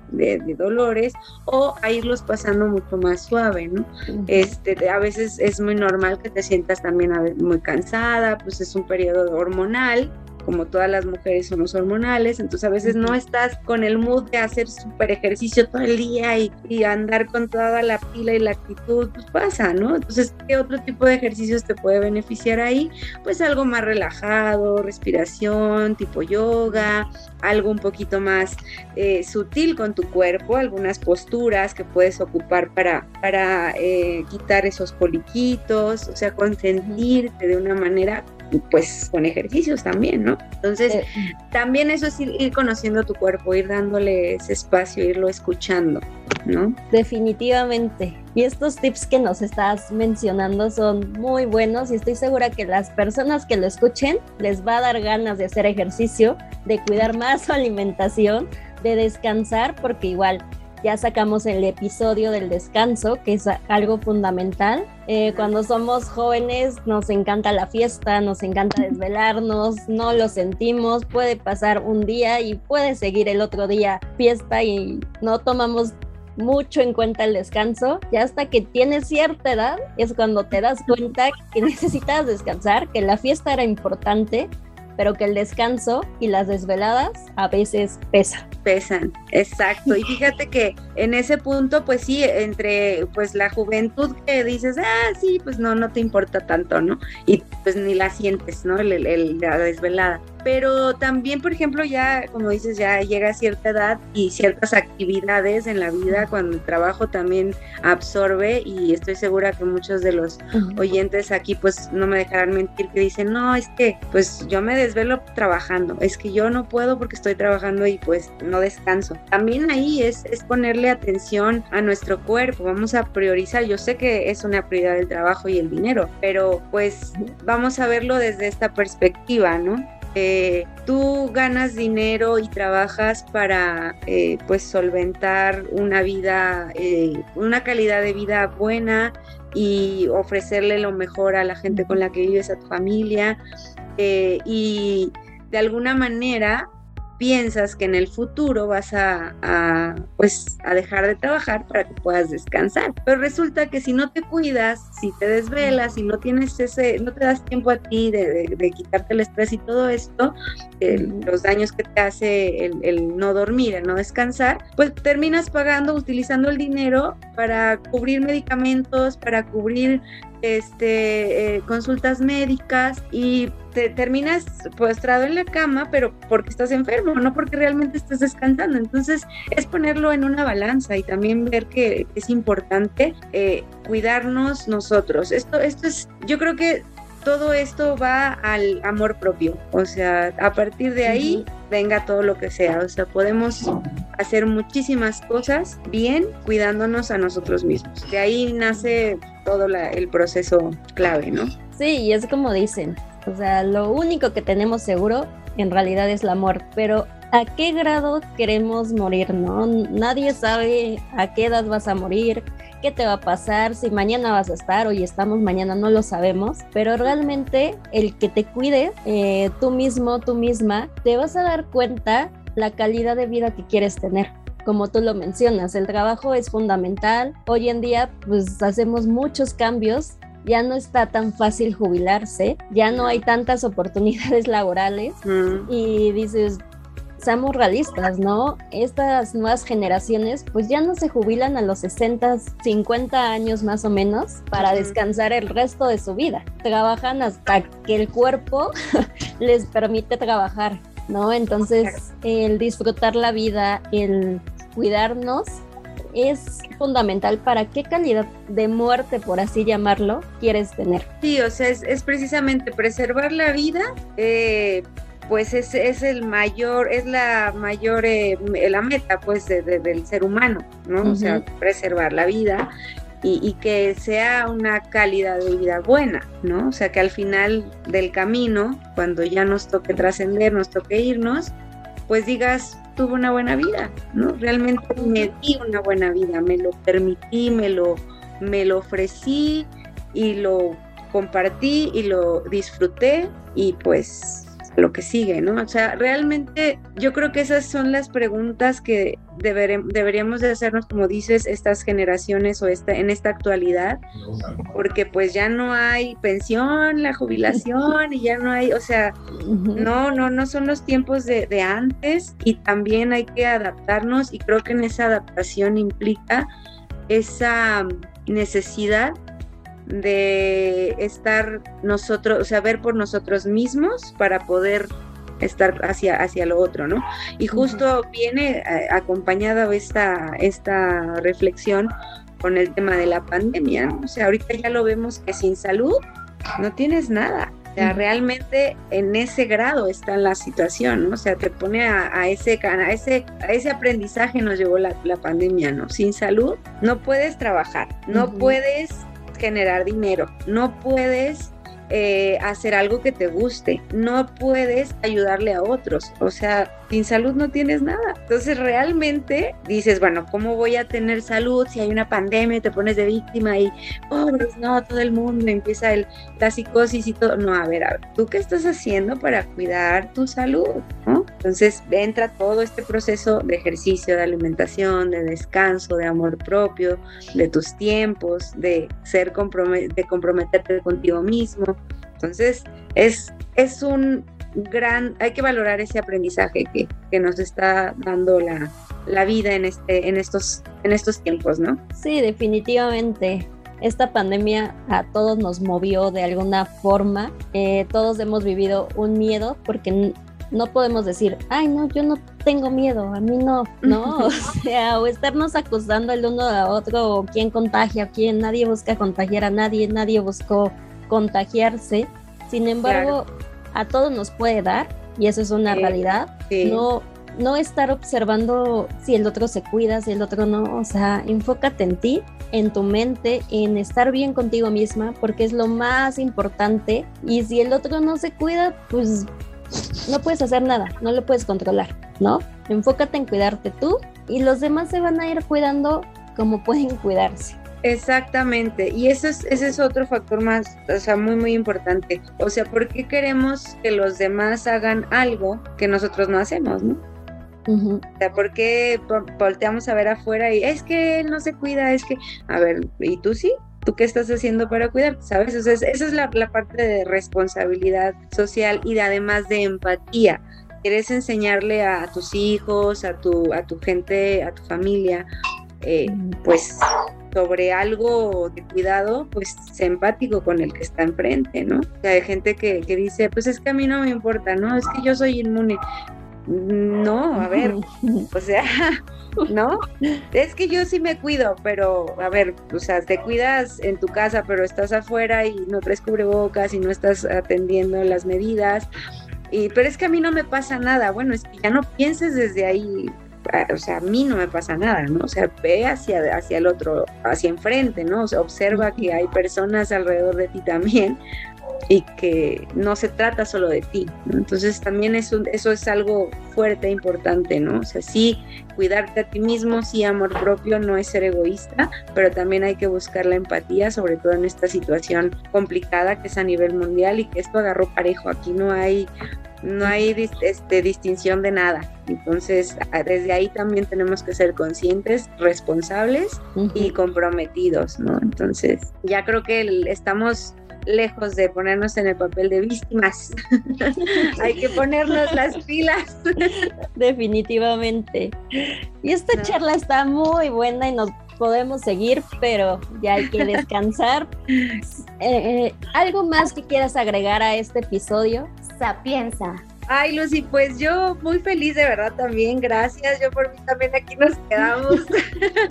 dolores o a irlos pasando mucho más suave, ¿no? Este, a veces es muy normal que te sientas también muy cansada, pues es un periodo hormonal como todas las mujeres somos hormonales, entonces a veces no estás con el mood de hacer súper ejercicio todo el día y, andar con toda la pila y la actitud, pues pasa, ¿no? Entonces, ¿qué otro tipo de ejercicios te puede beneficiar ahí? Pues algo más relajado, respiración, tipo yoga, algo un poquito más eh, sutil con tu cuerpo, algunas posturas que puedes ocupar para, para eh, quitar esos poliquitos, o sea, consentirte de una manera pues con ejercicios también, ¿no? Entonces, también eso es ir, conociendo tu cuerpo, ir dándole ese espacio, irlo escuchando, ¿no? Definitivamente. Y estos tips que nos estás mencionando son muy buenos y estoy segura que las personas que lo escuchen les va a dar ganas de hacer ejercicio, de cuidar más su alimentación, de descansar, porque igual ya sacamos el episodio del descanso, que es algo fundamental. Eh, cuando somos jóvenes nos encanta la fiesta, nos encanta desvelarnos, no lo sentimos, puede pasar un día y puede seguir el otro día fiesta y no tomamos mucho en cuenta el descanso y hasta que tienes cierta edad es cuando te das cuenta que necesitas descansar, que la fiesta era importante pero que el descanso y las desveladas a veces pesan. Pesan, exacto. Y fíjate que en ese punto, pues sí, entre pues la juventud que dices, ah, sí, pues no, no te importa tanto, ¿no? Y pues ni la sientes, ¿no? el, la desvelada pero también, por ejemplo, ya, como dices, ya llega a cierta edad y ciertas actividades en la vida cuando el trabajo también absorbe y estoy segura que muchos de los oyentes aquí pues no me dejarán mentir que dicen, no, es que pues yo me desvelo trabajando, es que yo no puedo porque estoy trabajando y pues no descanso. También ahí es, es ponerle atención a nuestro cuerpo, vamos a priorizar, yo sé que es una prioridad el trabajo y el dinero, pero pues vamos a verlo desde esta perspectiva, ¿no? tú ganas dinero y trabajas para eh, pues solventar una vida, eh, una calidad de vida buena y ofrecerle lo mejor a la gente con la que vives, a tu familia. Eh, y de alguna manera piensas que en el futuro vas a, pues a dejar de trabajar para que puedas descansar. Pero resulta que si no te cuidas, si te desvelas, si no tienes ese, no te das tiempo a ti de, quitarte el estrés y todo esto, los daños que te hace el, no dormir, el no descansar, pues terminas pagando, utilizando el dinero para cubrir medicamentos, para cubrir este, eh, consultas médicas y te terminas postrado en la cama, pero porque estás enfermo, no porque realmente estés descansando. Entonces es ponerlo en una balanza y también ver que es importante eh, cuidarnos nosotros. Esto, esto es, yo creo que todo esto va al amor propio. O sea, a partir de ahí venga todo lo que sea. O sea, podemos hacer muchísimas cosas bien cuidándonos a nosotros mismos. De ahí nace todo el proceso clave, ¿no? Sí, y es como dicen. O sea, lo único que tenemos seguro en realidad es la muerte, pero ¿a qué grado queremos morir? No, nadie sabe a qué edad vas a morir, qué te va a pasar, si mañana vas a estar, hoy estamos, mañana no lo sabemos, pero realmente el que te cuide eh, tú mismo, tú misma, te vas a dar cuenta la calidad de vida que quieres tener como tú lo mencionas, el trabajo es fundamental. Hoy en día, pues hacemos muchos cambios. Ya no está tan fácil jubilarse, ya no hay tantas oportunidades laborales mm. y dices, seamos realistas, ¿no? Estas nuevas generaciones pues ya no se jubilan a los 60, 50 años más o menos para descansar el resto de su vida. Trabajan hasta que el cuerpo les permite trabajar, ¿no? Entonces el disfrutar la vida, el cuidarnos es fundamental para qué calidad de muerte, por así llamarlo, quieres tener. Sí, o sea, es, precisamente preservar la vida, eh, pues es, es, el mayor, es la mayor, eh, la meta pues del ser humano, ¿no? O sea, preservar la vida y, y, que sea una calidad de vida buena, ¿no? O sea, que al final del camino, cuando ya nos toque trascender, nos toque irnos, pues digas, tuve una buena vida, ¿no? Realmente me di una buena vida, me lo permití, me lo, me lo ofrecí y lo compartí y lo disfruté y pues lo que sigue, ¿no? O sea, realmente yo creo que esas son las preguntas que deberíamos de hacernos, como dices, estas generaciones o esta, en esta actualidad, porque pues ya no hay pensión, la jubilación y ya no hay, o sea, no, no, no son los tiempos de, de antes y también hay que adaptarnos y creo que en esa adaptación implica esa necesidad de estar nosotros, o sea, ver por nosotros mismos para poder estar hacia, hacia lo otro, ¿no? Y justo viene eh, acompañada esta, esta reflexión con el tema de la pandemia, ¿no? O sea, ahorita ya lo vemos que sin salud no tienes nada. O sea, realmente en ese grado está la situación, ¿no? O sea, te pone a, ese, a, ese, a ese aprendizaje nos llevó la, pandemia, ¿no? Sin salud no puedes trabajar, no puedes generar dinero, no puedes eh, hacer algo que te guste, no puedes ayudarle a otros, o sea, sin salud no tienes nada. Entonces realmente dices, bueno, ¿cómo voy a tener salud si hay una pandemia y te pones de víctima y pobres, no, todo el mundo empieza el, la psicosis y todo? No, a ver, a ver, ¿tú qué estás haciendo para cuidar tu salud? Entonces entra todo este proceso de ejercicio, de alimentación, de descanso, de amor propio, de tus tiempos, de ser de comprometerte contigo mismo. Entonces es, es un gran, hay que valorar ese aprendizaje que, que nos está dando la, la, vida en, este, en, estos, en estos tiempos, ¿no? Sí, definitivamente. Esta pandemia a todos nos movió de alguna forma. Eh, todos hemos vivido un miedo porque no podemos decir, ay, no, yo no tengo miedo, a mí no, no, o sea, o estarnos acusando el uno a otro, o quién contagia, o quién, nadie busca contagiar a nadie, nadie buscó contagiarse. Sin embargo, a todos nos puede dar y eso es una realidad. No, no estar observando si el otro se cuida, si el otro no, o sea, enfócate en ti, en tu mente, en estar bien contigo misma, porque es lo más importante. Y si el otro no se cuida, pues no puedes hacer nada, no lo puedes controlar, ¿no? Enfócate en cuidarte tú y los demás se van a ir cuidando como pueden cuidarse. Exactamente, y ese es, ese es otro factor más, o sea, muy, muy importante. O sea, ¿por qué queremos que los demás hagan algo que nosotros no hacemos, no? O sea, ¿por qué volteamos a ver afuera y es que él no se cuida? Es que, a ver, ¿y tú sí? ¿Tú qué estás haciendo para cuidarte? ¿Sabes? O sea, esa es la, la parte de responsabilidad social y de, además de empatía quieres enseñarle a, tus hijos, a tu, a tu gente, a tu familia, eh, pues sobre algo de cuidado, pues empático con el que está enfrente, ¿no? O sea, hay gente que, que dice, pues es que a mí no me importa, ¿no? Es que yo soy inmune. No, a ver, o sea, ¿no? Es que yo sí me cuido, pero a ver, o sea, te cuidas en tu casa, pero estás afuera y no traes cubrebocas y no estás atendiendo las medidas. Y, pero es que a mí no me pasa nada. Bueno, es que ya no pienses desde ahí. O sea, a mí no me pasa nada, ¿no? O sea, ve hacia, hacia el otro, hacia enfrente, ¿no? O sea, observa que hay personas alrededor de ti también y que no se trata solo de ti. Entonces también eso, eso es algo fuerte, importante, ¿no? O sea, sí, cuidarte a ti mismo, sí, amor propio, no es ser egoísta, pero también hay que buscar la empatía, sobre todo en esta situación complicada que es a nivel mundial y que esto agarró parejo. Aquí no hay no hay este, distinción de nada. Entonces, desde ahí también tenemos que ser conscientes, responsables y comprometidos, ¿no? Entonces, ya creo que estamos lejos de ponernos en el papel de víctimas. hay que ponernos las pilas. Definitivamente. Y esta charla está muy buena y nos podemos seguir, pero ya hay que descansar. Eh, eh, ¿Algo más que quieras agregar a este episodio? Sapienza. Ay, Lucy, pues yo muy feliz de verdad también, gracias. Yo por mí también aquí nos quedamos.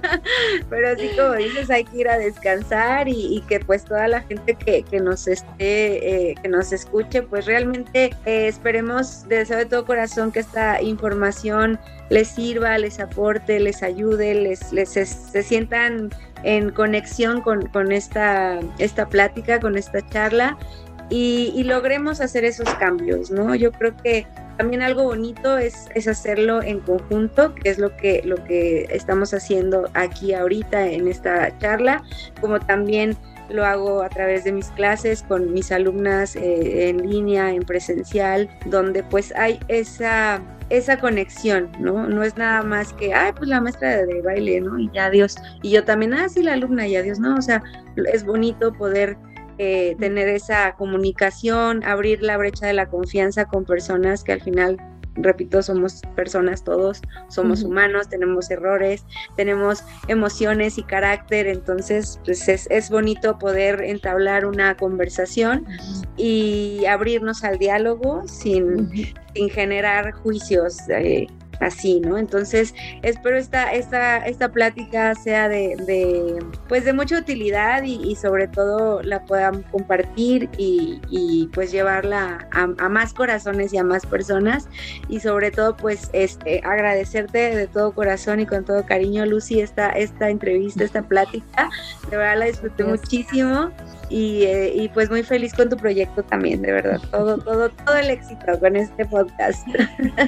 Pero así como dices, hay que ir a descansar y, que pues toda la gente que, nos esté, eh, que nos escuche, pues realmente eh, esperemos de deseo de todo corazón que esta información les sirva, les aporte, les ayude, les, les se sientan en conexión con, con esta, esta plática, con esta charla y, logremos hacer esos cambios, ¿no? Yo creo que también algo bonito es, es, hacerlo en conjunto, que es lo que, lo que estamos haciendo aquí ahorita en esta charla, como también lo hago a través de mis clases con mis alumnas eh, en línea, en presencial, donde pues hay esa, esa conexión, ¿no? No es nada más que, ay, pues la maestra de, baile, ¿no? Y ya adiós. Y yo también, ah, sí, la alumna y adiós, ¿no? O sea, es bonito poder eh, tener esa comunicación, abrir la brecha de la confianza con personas que al final repito, somos personas todos, somos humanos, tenemos errores, tenemos emociones y carácter, entonces pues es, bonito poder entablar una conversación y abrirnos al diálogo sin, sin generar juicios. Eh, así, ¿no? Entonces, espero esta, esta, esta plática sea de, pues de mucha utilidad y, sobre todo la puedan compartir y, pues llevarla a, más corazones y a más personas. Y sobre todo pues este, agradecerte de todo corazón y con todo cariño, Lucy, esta, esta entrevista, esta plática, de verdad la disfruté muchísimo y, eh, y, pues muy feliz con tu proyecto también, de verdad. Todo, todo, todo el éxito con este podcast.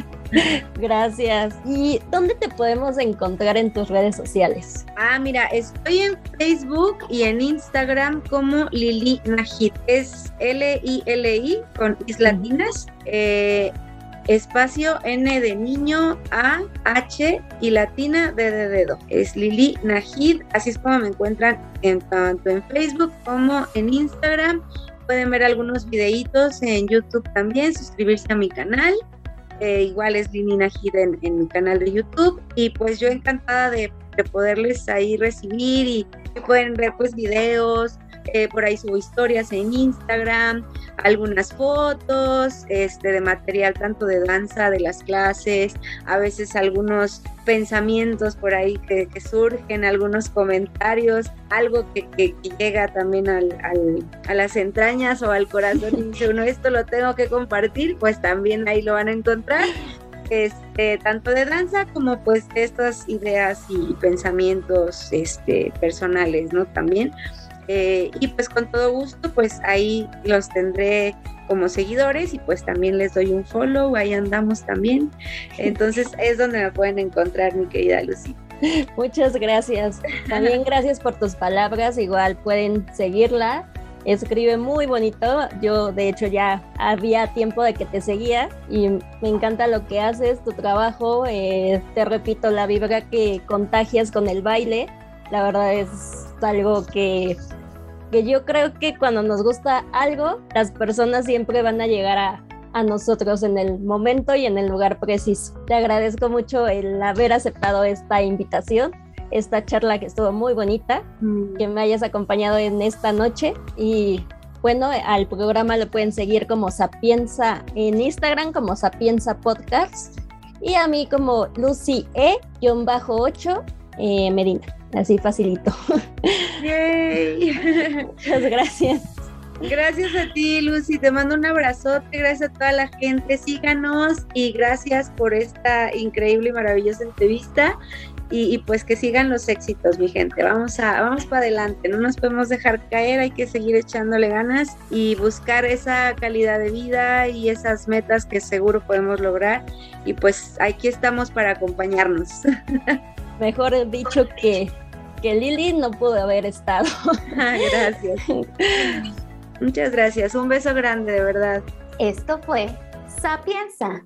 Gracias. ¿Y dónde te podemos encontrar en tus redes sociales? Ah, mira, estoy en Facebook y en Instagram como Lili Najid. Es L-I-L-I con is latinas. Eh, espacio N de niño, A, H y latina D de dedo. Es Lili Najid, así es como me encuentran en, tanto en Facebook como en Instagram. Pueden ver algunos videitos en YouTube también, suscribirse a mi canal. Eh, igual es Lili Najid en, mi canal de YouTube. Y pues yo encantada de, de poderles ahí recibir y, y pueden ver pues videos, eh, por ahí subo historias en Instagram, algunas fotos este, de material tanto de danza, de las clases, a veces algunos pensamientos por ahí que, surgen, algunos comentarios, algo que, llega también al, a las entrañas o al corazón y dice uno, esto lo tengo que compartir, pues también ahí lo van a encontrar. Este, tanto de danza como pues estas ideas y pensamientos este, personales, ¿no? También. Eh, y pues con todo gusto, pues ahí los tendré como seguidores y pues también les doy un follow, ahí andamos también. Entonces es donde me pueden encontrar, mi querida Lucy. Muchas gracias. También gracias por tus palabras. Igual pueden seguirla. Escribe muy bonito. Yo de hecho ya había tiempo de que te seguía y me encanta lo que haces, tu trabajo. Eh, te repito, la vibra que contagias con el baile. La verdad es algo que que yo creo que cuando nos gusta algo, las personas siempre van a llegar a, a nosotros en el momento y en el lugar preciso. Te agradezco mucho el haber aceptado esta invitación esta charla que estuvo muy bonita, mm. que me hayas acompañado en esta noche y bueno, al programa lo pueden seguir como Sapienza en Instagram, como Sapienza Podcast y a mí como Lucy E-8 eh, Medina, así facilito. Muchas gracias. Gracias a ti, Lucy. Te mando un abrazote. Gracias a toda la gente. Síganos y gracias por esta increíble y maravillosa entrevista. Y, pues que sigan los éxitos, mi gente. Vamos a, vamos para adelante. No nos podemos dejar caer. Hay que seguir echándole ganas y buscar esa calidad de vida y esas metas que seguro podemos lograr. Y pues aquí estamos para acompañarnos. Mejor dicho que que Lili no pudo haber estado. gracias. Muchas gracias. Un beso grande, de verdad. Esto fue Sapienza.